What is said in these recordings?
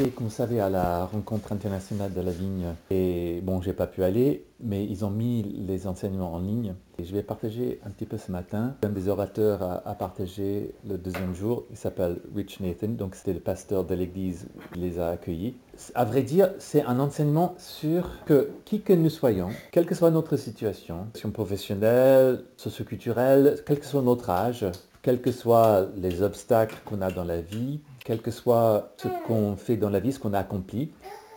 Et comme vous savez, à la rencontre internationale de la vigne, et bon, j'ai pas pu aller, mais ils ont mis les enseignements en ligne. Et je vais partager un petit peu ce matin. Un des orateurs a, partagé le deuxième jour. Il s'appelle Rich Nathan, donc c'était le pasteur de l'église qui les a accueillis. À vrai dire, c'est un enseignement sur que qui que nous soyons, quelle que soit notre situation, situation professionnelle, socioculturelle, quel que soit notre âge, quels que soient les obstacles qu'on a dans la vie, quel que soit ce qu'on fait dans la vie, ce qu'on a accompli,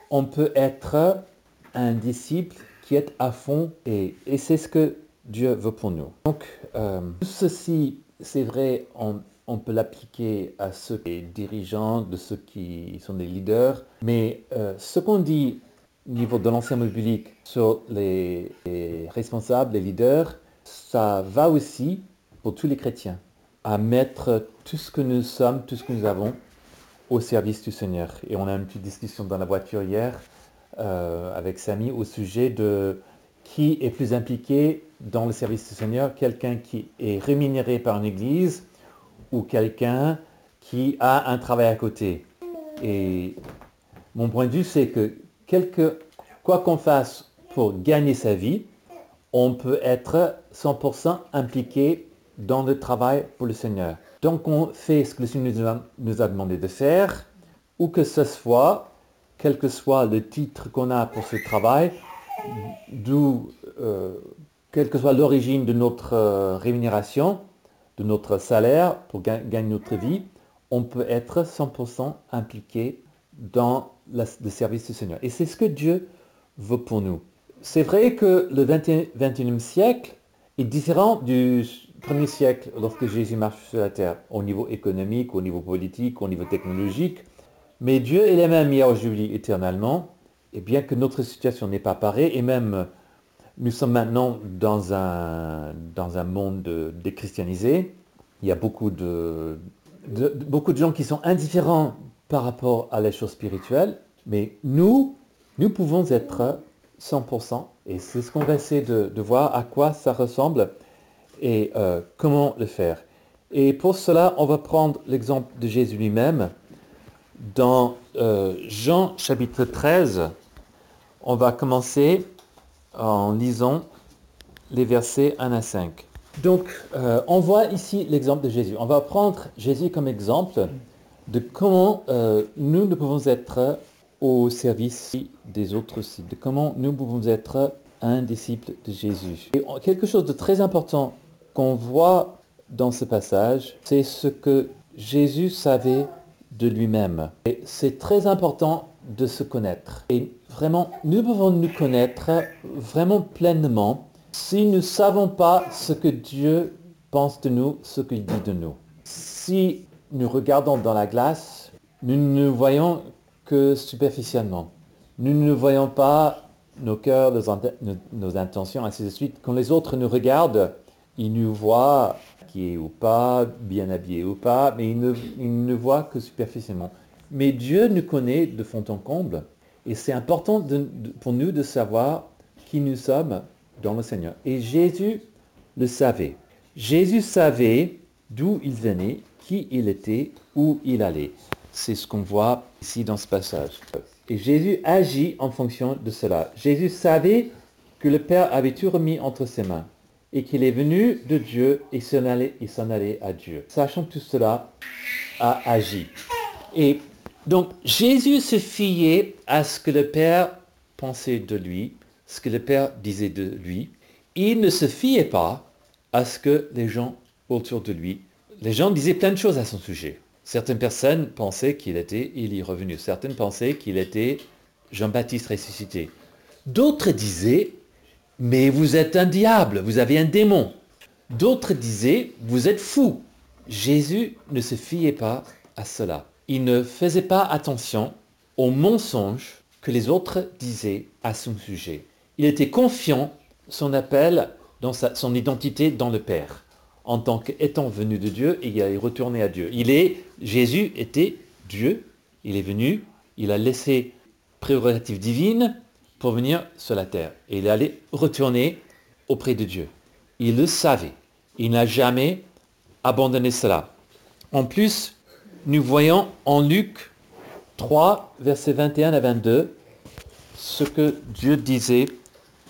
on peut être un disciple qui est à fond et, c'est ce que Dieu veut pour nous. Donc, euh, ceci, c'est vrai, on, peut l'appliquer à ceux qui sont dirigeants, de ceux qui sont des leaders, mais euh, ce qu'on dit au niveau de l'enseignement public sur les responsables, les leaders, ça va aussi pour tous les chrétiens, à mettre tout ce que nous sommes, tout ce que nous avons au service du Seigneur. Et on a une petite discussion dans la voiture hier euh, avec Samy au sujet de qui est plus impliqué dans le service du Seigneur, quelqu'un qui est rémunéré par une église ou quelqu'un qui a un travail à côté. Et mon point de vue, c'est que quelque, quoi qu'on fasse pour gagner sa vie, on peut être 100% impliqué dans le travail pour le Seigneur. Donc on fait ce que le Seigneur nous a, demandé de faire, ou que ce soit, quel que soit le titre qu'on a pour ce travail, d'où, euh, quelle que soit l'origine de notre euh, rémunération, de notre salaire pour gagner notre vie, on peut être 100% impliqué dans le service du Seigneur. Et c'est ce que Dieu veut pour nous. C'est vrai que le 21e siècle est différent du premier siècle, lorsque Jésus marche sur la terre, au niveau économique, au niveau politique, au niveau technologique, mais Dieu est le même hier, aujourd'hui, éternellement, et bien que notre situation n'est pas pareille, et même nous sommes maintenant dans un, dans un monde déchristianisé, il y a beaucoup de, beaucoup de gens qui sont indifférents par rapport à la chose spirituelle, mais nous, nous pouvons être 100%, et c'est ce qu'on va essayer de, de voir à quoi ça ressemble et euh, comment le faire. Et pour cela, on va prendre l'exemple de Jésus lui-même. Dans euh, Jean chapitre 13, on va commencer en lisant les versets 1 à 5. Donc, euh, on voit ici l'exemple de Jésus. On va prendre Jésus comme exemple de comment nous, nous pouvons être au service des autres aussi, de comment nous pouvons être un disciple de Jésus. Et quelque chose de très important qu'on voit dans ce passage, c'est ce que Jésus savait de lui-même. Et c'est très important de se connaître. Et vraiment, nous pouvons nous connaître vraiment pleinement si nous ne savons pas ce que Dieu pense de nous, ce qu'il dit de nous. Si nous regardons dans la glace, nous ne voyons que superficiellement. Nous ne voyons pas nos cœurs, nos, nos intentions, ainsi de suite. Quand les autres nous regardent, il nous voit qui est ou pas, bien habillé ou pas, mais il ne, voit que superficiellement. Mais Dieu nous connaît de fond en comble. Et c'est important pour nous de savoir qui nous sommes dans le Seigneur. Et Jésus le savait. Jésus savait d'où il venait, qui il était, où il allait. C'est ce qu'on voit ici dans ce passage. Et Jésus agit en fonction de cela. Jésus savait que le Père avait tout remis entre ses mains et qu'il est venu de Dieu et s'en allait, s'en allait à Dieu. Sachant tout cela, a agi. Et donc Jésus se fiait à ce que le Père pensait de lui, ce que le Père disait de lui. Il ne se fiait pas à ce que les gens autour de lui, les gens disaient plein de choses à son sujet. Certaines personnes pensaient qu'il était Élie revenu. Certaines pensaient qu'il était Jean-Baptiste ressuscité. D'autres disaient mais vous êtes un diable, vous avez un démon. D'autres disaient, vous êtes fou. Jésus ne se fiait pas à cela. Il ne faisait pas attention aux mensonges que les autres disaient à son sujet. Il était confiant son appel dans son identité dans le Père. En tant qu'étant venu de Dieu, il est retourné à Dieu. Il est, Jésus était Dieu, il est venu, il a laissé prérogative divine, pour venir sur la terre. Et il allait retourner auprès de Dieu. Il le savait. Il n'a jamais abandonné cela. En plus, nous voyons en Luc 3, versets 21 à 22, ce que Dieu disait,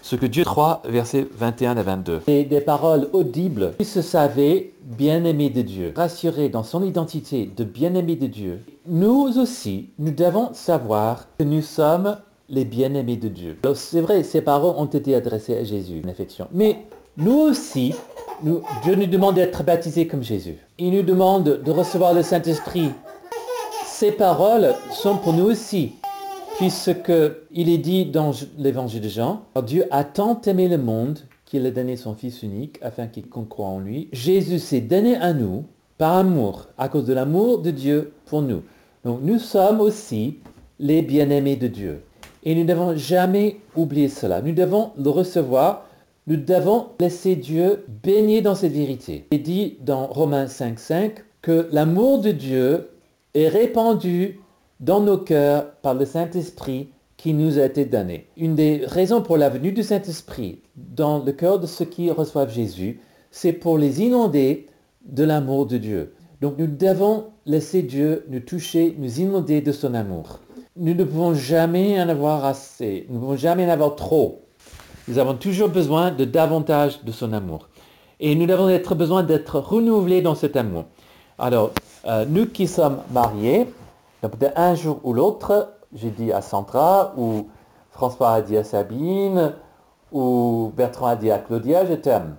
ce que Dieu 3, versets 21 à 22. Et des paroles audibles. Il se savait bien-aimé de Dieu, rassuré dans son identité de bien-aimé de Dieu. Nous aussi, nous devons savoir que nous sommes les bien-aimés de Dieu. C'est vrai, ces paroles ont été adressées à Jésus, en affection. Mais nous aussi, Dieu nous demande d'être baptisés comme Jésus. Il nous demande de recevoir le Saint-Esprit. Ces paroles sont pour nous aussi, puisque il est dit dans l'évangile de Jean, Dieu a tant aimé le monde qu'il a donné son Fils unique afin qu'il croit en lui. Jésus s'est donné à nous par amour, à cause de l'amour de Dieu pour nous. Donc nous sommes aussi les bien-aimés de Dieu. Et nous ne devons jamais oublier cela. Nous devons le recevoir nous devons laisser Dieu baigner dans cette vérité. Il dit dans Romains 5.5 que l'amour de Dieu est répandu dans nos cœurs par le Saint-Esprit qui nous a été donné. Une des raisons pour la venue du Saint-Esprit dans le cœur de ceux qui reçoivent Jésus, c'est pour les inonder de l'amour de Dieu. Donc nous devons laisser Dieu nous toucher, nous inonder de son amour. Nous ne pouvons jamais en avoir assez, nous ne pouvons jamais en avoir trop. Nous avons toujours besoin de davantage de son amour. Et nous avons être besoin d'être renouvelés dans cet amour. Alors, euh, nous qui sommes mariés, peut-être un jour ou l'autre, j'ai dit à Sandra, ou François a dit à Sabine, ou Bertrand a dit à Claudia, je t'aime.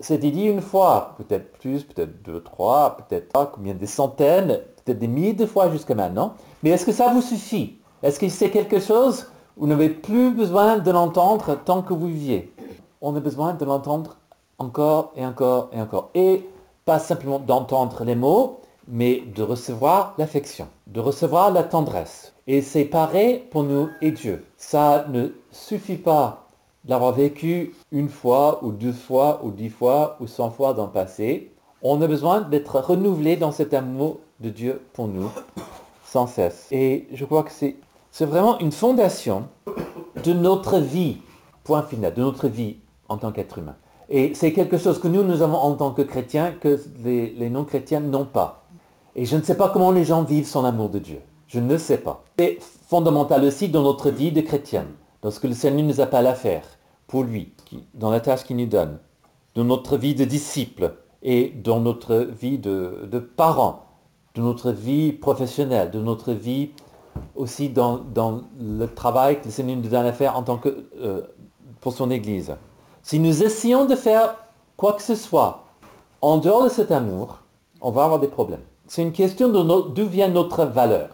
C'était dit une fois, peut-être plus, peut-être deux, trois, peut-être combien des centaines, peut-être des milliers de fois jusqu'à maintenant. Mais est-ce que ça vous suffit? Est-ce que c'est quelque chose vous n'avez plus besoin de l'entendre tant que vous viviez? On a besoin de l'entendre encore et encore et encore. Et pas simplement d'entendre les mots, mais de recevoir l'affection, de recevoir la tendresse. Et c'est pareil pour nous et Dieu. Ça ne suffit pas d'avoir vécu une fois ou deux fois ou dix fois ou cent fois dans le passé. On a besoin d'être renouvelé dans cet amour de Dieu pour nous sans cesse. Et je crois que c'est vraiment une fondation de notre vie, point final, de notre vie en tant qu'être humain. Et c'est quelque chose que nous, nous avons en tant que chrétiens, que les, non-chrétiens n'ont pas. Et je ne sais pas comment les gens vivent son amour de Dieu. Je ne sais pas. C'est fondamental aussi dans notre vie de chrétienne, dans ce que le Seigneur nous appelle à faire, pour lui, dans la tâche qu'il nous donne, dans notre vie de disciple et dans notre vie de parents, de notre vie professionnelle, de notre vie aussi dans, le travail que le Seigneur nous donne à faire en tant que, euh, pour son Église. Si nous essayons de faire quoi que ce soit en dehors de cet amour, on va avoir des problèmes. C'est une question d'où vient notre valeur.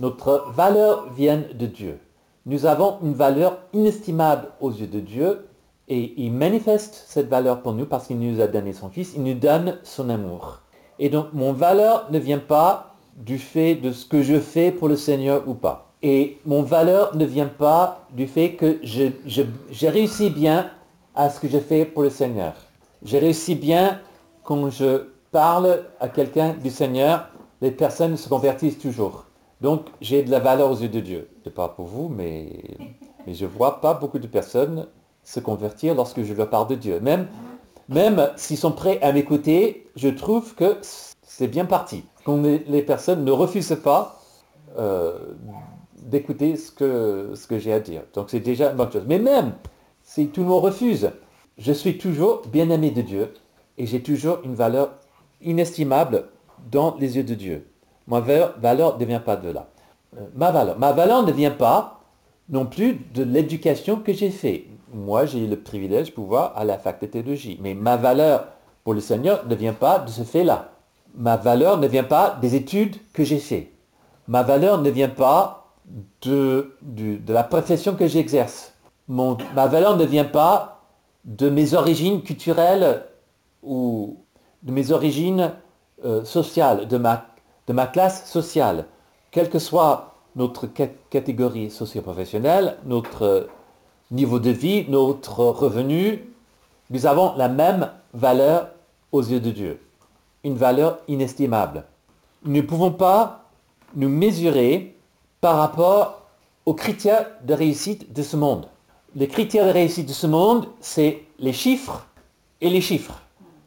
Notre valeur vient de Dieu. Nous avons une valeur inestimable aux yeux de Dieu et il manifeste cette valeur pour nous parce qu'il nous a donné son Fils, il nous donne son amour. Et donc mon valeur ne vient pas du fait de ce que je fais pour le Seigneur ou pas. Et mon valeur ne vient pas du fait que j'ai je, réussi bien à ce que je fais pour le Seigneur. J'ai réussi bien quand je parle à quelqu'un du Seigneur, les personnes se convertissent toujours. Donc j'ai de la valeur aux yeux de Dieu. C'est pas pour vous, mais, je vois pas beaucoup de personnes se convertir lorsque je leur parle de Dieu. Même s'ils sont prêts à m'écouter, je trouve que c'est bien parti les, personnes ne refusent pas euh, d'écouter ce que, j'ai à dire. Donc c'est déjà une bonne chose. Mais même si tout le monde refuse, je suis toujours bien aimé de Dieu et j'ai toujours une valeur inestimable dans les yeux de Dieu. Ma valeur ne vient pas de là. Euh. Ma valeur ne vient pas non plus de l'éducation que j'ai faite. Moi, j'ai eu le privilège de pouvoir à la faculté de théologie. Mais ma valeur pour le Seigneur ne vient pas de ce fait-là ma valeur ne vient pas des études que j'ai fait. Ma valeur ne vient pas de, la profession que j'exerce. Ma valeur ne vient pas de mes origines culturelles ou de mes origines euh, sociales, de ma, de ma classe sociale. Quelle que soit notre catégorie socio-professionnelle, notre niveau de vie, notre revenu, nous avons la même valeur aux yeux de Dieu une valeur inestimable. Nous ne pouvons pas nous mesurer par rapport aux critères de réussite de ce monde. Les critères de réussite de ce monde, c'est les chiffres et les chiffres.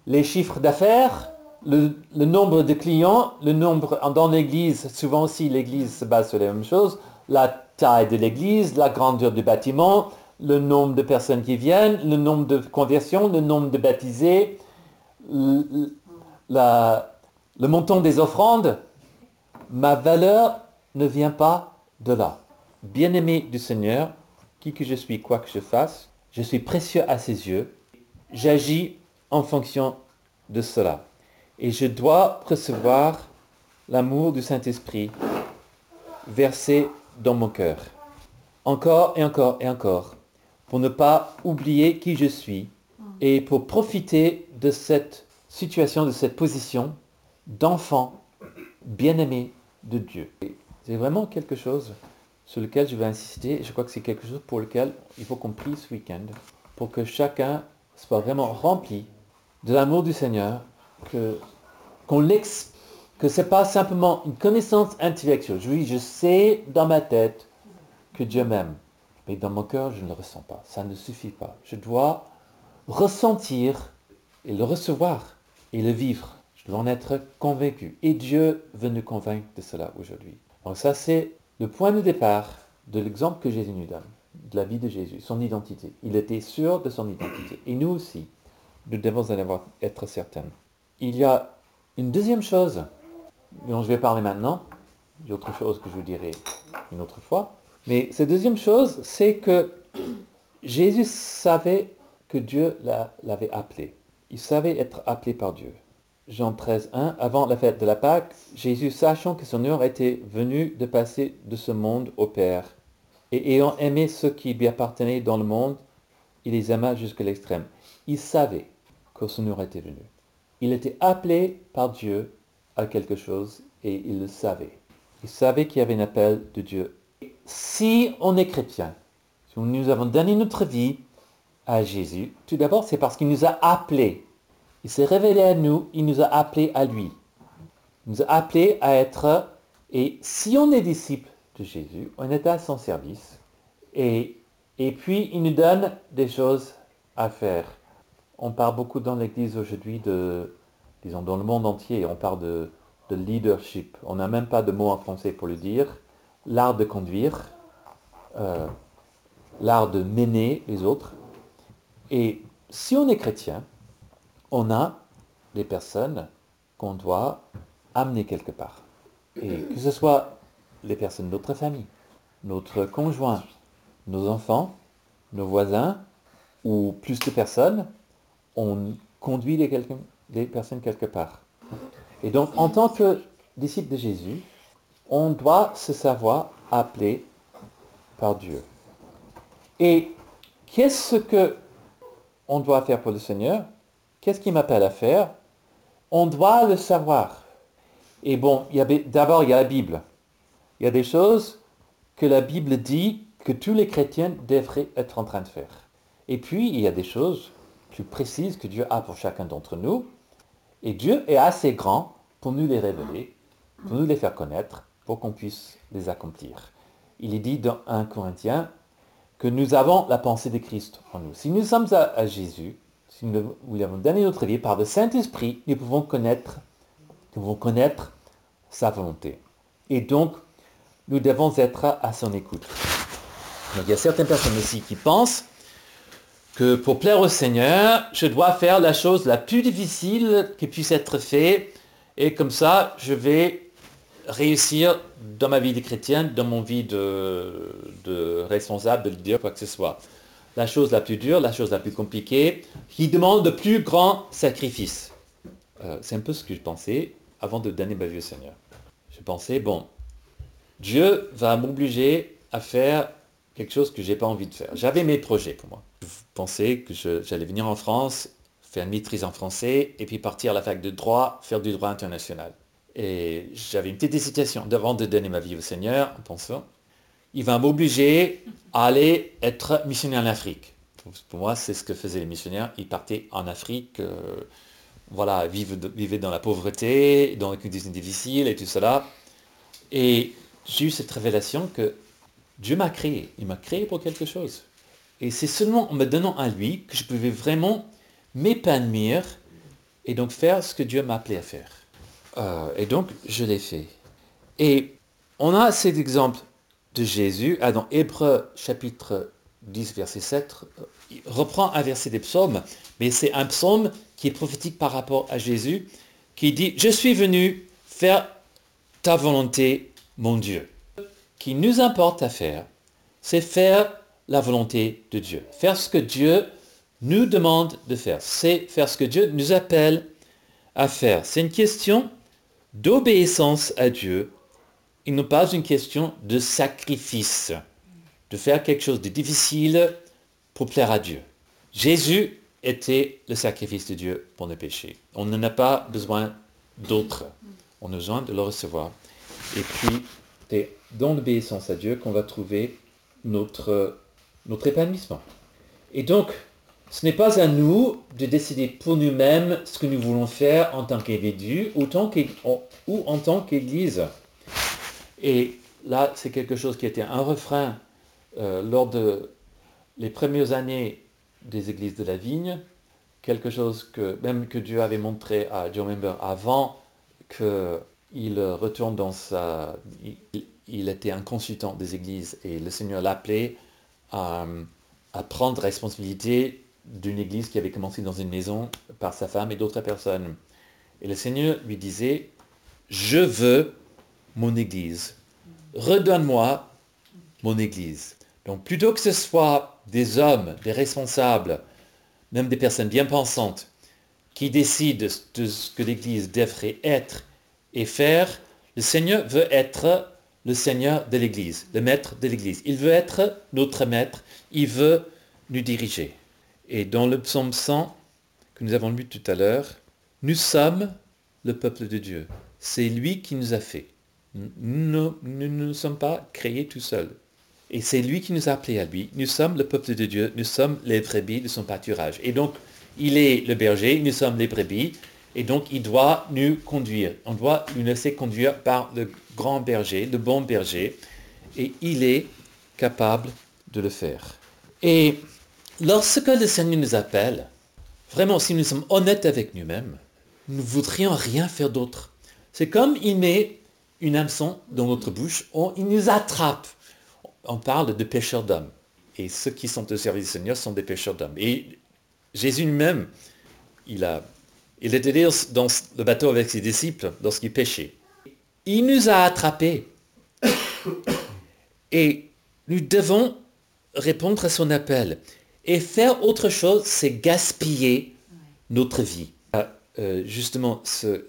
Les chiffres d'affaires le, nombre de clients, le nombre dans l'église, souvent aussi l'église se base sur les mêmes choses, la taille de l'église, la grandeur du bâtiment, le nombre de personnes qui viennent, le nombre de conversions, le nombre de baptisés, le, montant des offrandes. Ma valeur ne vient pas de là. Bien-aimé du Seigneur, qui que je suis, quoi que je fasse, je suis précieux à ses yeux. J'agis en fonction de cela. Et je dois recevoir l'amour du Saint-Esprit versé dans mon cœur. Encore et encore et encore. Pour ne pas oublier qui je suis et pour profiter de cette situation, de cette position d'enfant bien-aimé de Dieu. C'est vraiment quelque chose sur lequel je vais insister. Je crois que c'est quelque chose pour lequel il faut qu'on prie ce week-end pour que chacun soit vraiment rempli de l'amour du Seigneur, que qu'on que c'est pas simplement une connaissance intellectuelle. Oui, je sais dans ma tête que Dieu m'aime, mais dans mon cœur, je ne le ressens pas. Ça ne suffit pas. Je dois ressentir et le recevoir et le vivre. Je dois en être convaincu. Et Dieu veut nous convaincre de cela aujourd'hui. Donc ça, c'est le point de départ de l'exemple que Jésus nous donne, de la vie de Jésus, son identité. Il était sûr de son identité. Et nous aussi, nous devons en avoir, être certains. Il y a une deuxième chose dont je vais parler maintenant, a autre chose que je vous dirai une autre fois, mais cette deuxième chose, c'est que Jésus savait que Dieu l'avait appelé. Il savait être appelé par Dieu. Jean 13, 1, avant la fête de la Pâque, Jésus, sachant que son heure était venue de passer de ce monde au Père, et ayant aimé ceux qui lui appartenaient dans le monde, il les aima jusqu'à l'extrême. Il savait que son heure était venue. Il était appelé par Dieu à quelque chose et il le savait. Il savait qu'il y avait un appel de Dieu. Si on est chrétien, si nous avons donné notre vie à Jésus, tout d'abord c'est parce qu'il nous a appelés. Il s'est révélé à nous, il nous a appelés à lui. Il nous a appelés à être, et si on est disciple de Jésus, on est à son service. Et, et puis il nous donne des choses à faire. On parle beaucoup dans l'Église aujourd'hui de, disons, dans le monde entier, on parle de, leadership. On n'a même pas de mot en français pour le dire. L'art de conduire, euh, l'art de mener les autres. Et si on est chrétien, on a des personnes qu'on doit amener quelque part. Et que ce soit les personnes de notre famille, notre conjoint, nos enfants, nos voisins, ou plus de personnes, on conduit les, personnes quelque part. Et donc, en tant que disciple de Jésus, on doit se savoir appelé par Dieu. Et qu'est-ce que on doit faire pour le Seigneur? Qu'est-ce qu'il m'appelle à faire? On doit le savoir. Et bon, d'abord, il y a la Bible. Il y a des choses que la Bible dit que tous les chrétiens devraient être en train de faire. Et puis, il y a des choses plus précises que Dieu a pour chacun d'entre nous. Et Dieu est assez grand pour nous les révéler, pour nous les faire connaître, pour qu'on puisse les accomplir. Il est dit dans 1 Corinthiens que nous avons la pensée de Christ en nous. Si nous sommes à, Jésus, si nous lui avons donné notre vie par le Saint-Esprit, nous pouvons connaître, nous pouvons connaître sa volonté. Et donc, nous devons être à son écoute. il y a certaines personnes aussi qui pensent que pour plaire au Seigneur, je dois faire la chose la plus difficile qui puisse être faite, et comme ça, je vais réussir dans ma vie de chrétienne, dans mon vie de, responsable, de dire quoi que ce soit. La chose la plus dure, la chose la plus compliquée, qui demande de plus grands sacrifices. Euh, c'est un peu ce que je pensais avant de donner ma vie au Seigneur. Je pensais, bon, Dieu va m'obliger à faire quelque chose que je n'ai pas envie de faire. J'avais mes projets pour moi. Je pensais que j'allais venir en France, faire une maîtrise en français, et puis partir à la fac de droit, faire du droit international. Et j'avais une petite hésitation devant de donner ma vie au Seigneur, en pensant, il va m'obliger à aller être missionnaire en Afrique. Pour moi, c'est ce que faisaient les missionnaires. Ils partaient en Afrique, euh, voilà, vivaient, dans la pauvreté, dans les conditions difficiles et tout cela. Et j'ai eu cette révélation que Dieu m'a créé. Il m'a créé pour quelque chose. Et c'est seulement en me donnant à lui que je pouvais vraiment m'épanouir et donc faire ce que Dieu m'a appelé à faire. Euh, et donc, je l'ai fait. Et on a cet exemple de Jésus ah, dans Hébreu chapitre 10, verset 7. Il reprend un verset des psaumes, mais c'est un psaume qui est prophétique par rapport à Jésus, qui dit, je suis venu faire ta volonté, mon Dieu. Qui nous importe à faire, c'est faire la volonté de Dieu. Faire ce que Dieu nous demande de faire. C'est faire ce que Dieu nous appelle à faire. C'est une question d'obéissance à Dieu et non pas une question de sacrifice, de faire quelque chose de difficile pour plaire à Dieu. Jésus était le sacrifice de Dieu pour nos péchés. On n'en a pas besoin d'autre. On a besoin de le recevoir. Et puis, c'est dans l'obéissance à Dieu qu'on va trouver notre, notre épanouissement. Et donc, ce n'est pas à nous de décider pour nous-mêmes ce que nous voulons faire en tant qu'individu ou, en tant qu'Église. Et là, c'est quelque chose qui était un refrain euh, lors de les premières années des églises de la vigne, quelque chose que même que Dieu avait montré à John Member avant qu'il retourne dans sa... Il, était un consultant des églises et le Seigneur l'appelait à prendre responsabilité d'une église qui avait commencé dans une maison par sa femme et d'autres personnes. Et le Seigneur lui disait, je veux mon église. Redonne-moi mon église. Donc plutôt que ce soit des hommes, des responsables, même des personnes bien pensantes, qui décident de ce que l'Église devrait être et faire, le Seigneur veut être le Seigneur de l'Église, le maître de l'Église. Il veut être notre maître, il veut nous diriger. Et dans le psaume 100 que nous avons lu tout à l'heure, nous sommes le peuple de Dieu. C'est lui qui nous a fait. Nous ne sommes pas créés tout seuls. Et c'est lui qui nous a appelés à lui. Nous sommes le peuple de Dieu, nous sommes les brebis de son pâturage. Et donc, il est le berger, nous sommes les brebis, et donc il doit nous conduire. On doit nous laisser conduire par le grand berger, le bon berger, et il est capable de le faire. Et lorsque le Seigneur nous appelle, vraiment, si nous sommes honnêtes avec nous-mêmes, nous ne voudrions rien faire d'autre. C'est comme il met une hameçon dans notre bouche, il nous attrape on parle de pêcheurs d'hommes. Et ceux qui sont au service du Seigneur sont des pêcheurs d'hommes. Et Jésus lui-même, il, il était dans le bateau avec ses disciples lorsqu'il pêchait. Il nous a attrapés. Et nous devons répondre à son appel. Et faire autre chose, c'est gaspiller notre vie. Ah, euh, justement, ce,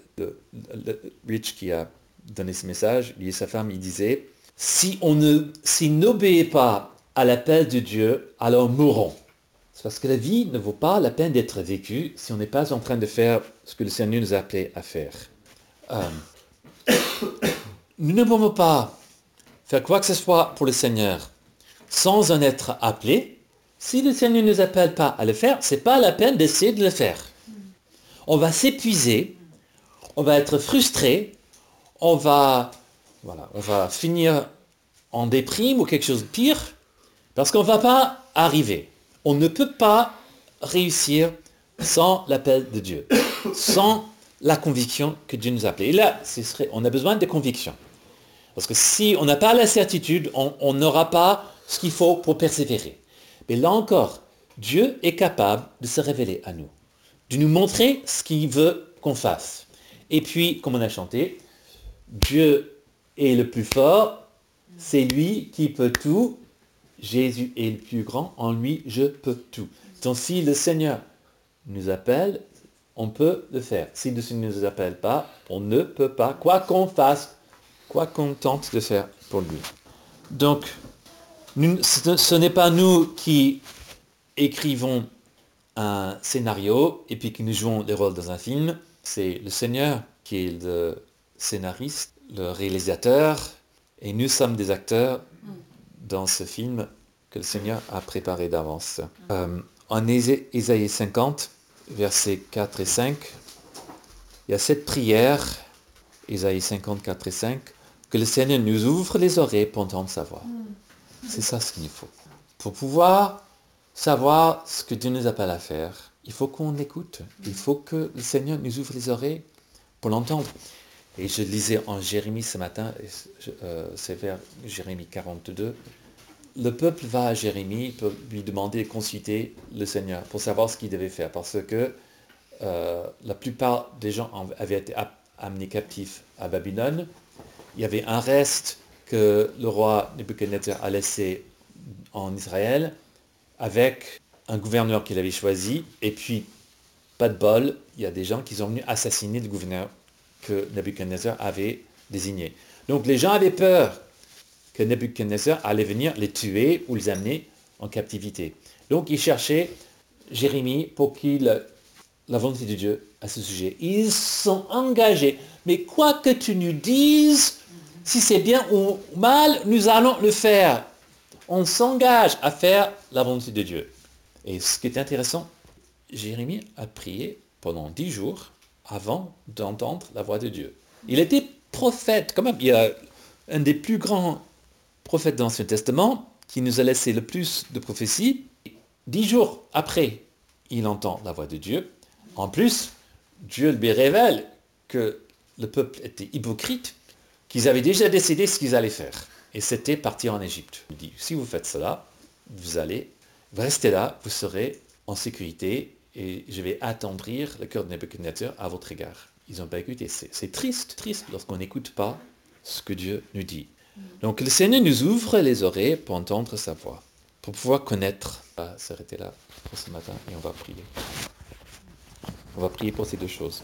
Rich qui a donné ce message, lui et sa femme, il disait, si on ne, n'obéit pas à l'appel de Dieu, alors mourons. C'est parce que la vie ne vaut pas la peine d'être vécue si on n'est pas en train de faire ce que le Seigneur nous a appelé à faire. Euh, nous ne pouvons pas faire quoi que ce soit pour le Seigneur sans en être appelé. Si le Seigneur ne nous appelle pas à le faire, c'est pas la peine d'essayer de le faire. On va s'épuiser, on va être frustré, on va on va finir en déprime ou quelque chose de pire, parce qu'on ne va pas arriver. On ne peut pas réussir sans l'appel de Dieu, sans la conviction que Dieu nous a appelés. Et là, on a besoin de conviction. Parce que si on n'a pas la certitude, on n'aura pas ce qu'il faut pour persévérer. Mais là encore, Dieu est capable de se révéler à nous, de nous montrer ce qu'il veut qu'on fasse. Et puis, comme on a chanté, Dieu est le plus fort, c'est lui qui peut tout. Jésus est le plus grand, en lui je peux tout. Donc si le Seigneur nous appelle, on peut le faire. Si le Seigneur ne nous appelle pas, on ne peut pas, quoi qu'on fasse, quoi qu'on tente de faire pour lui. Donc, ce n'est pas nous qui écrivons un scénario et puis qui nous jouons des rôles dans un film, c'est le Seigneur qui est le scénariste le réalisateur, et nous sommes des acteurs dans ce film que le Seigneur a préparé d'avance. Euh, en Ésaïe 50, versets 4 et 5, il y a cette prière, Ésaïe 50, 4 et 5, que le Seigneur nous ouvre les oreilles pour entendre sa voix. C'est ça ce qu'il nous faut. Pour pouvoir savoir ce que Dieu nous appelle à faire, il faut qu'on écoute. Il faut que le Seigneur nous ouvre les oreilles pour l'entendre. Et je lisais en Jérémie ce matin, euh, c'est vers Jérémie 42, le peuple va à Jérémie pour lui demander de consulter le Seigneur pour savoir ce qu'il devait faire. Parce que euh, la plupart des gens avaient été amenés captifs à Babylone. Il y avait un reste que le roi Nebuchadnezzar a laissé en Israël avec un gouverneur qu'il avait choisi. Et puis, pas de bol, il y a des gens qui sont venus assassiner le gouverneur que Nebuchadnezzar avait désigné. Donc les gens avaient peur que Nebuchadnezzar allait venir les tuer ou les amener en captivité. Donc ils cherchaient Jérémie pour qu'il la volonté de Dieu à ce sujet. Ils sont engagés. Mais quoi que tu nous dises, si c'est bien ou mal, nous allons le faire. On s'engage à faire la volonté de Dieu. Et ce qui est intéressant, Jérémie a prié pendant dix jours avant d'entendre la voix de Dieu. Il était prophète, quand même. Il a un des plus grands prophètes de l'Ancien Testament qui nous a laissé le plus de prophéties. Dix jours après, il entend la voix de Dieu. En plus, Dieu lui révèle que le peuple était hypocrite, qu'ils avaient déjà décidé ce qu'ils allaient faire. Et c'était partir en Égypte. Il dit, si vous faites cela, vous allez rester là, vous serez en sécurité et je vais attendrir le cœur de Nebuchadnezzar à votre égard. Ils n'ont pas écouté. C'est triste, triste lorsqu'on n'écoute pas ce que Dieu nous dit. Donc le Seigneur nous ouvre les oreilles pour entendre sa voix, pour pouvoir connaître. On va s'arrêter là pour ce matin et on va prier. On va prier pour ces deux choses.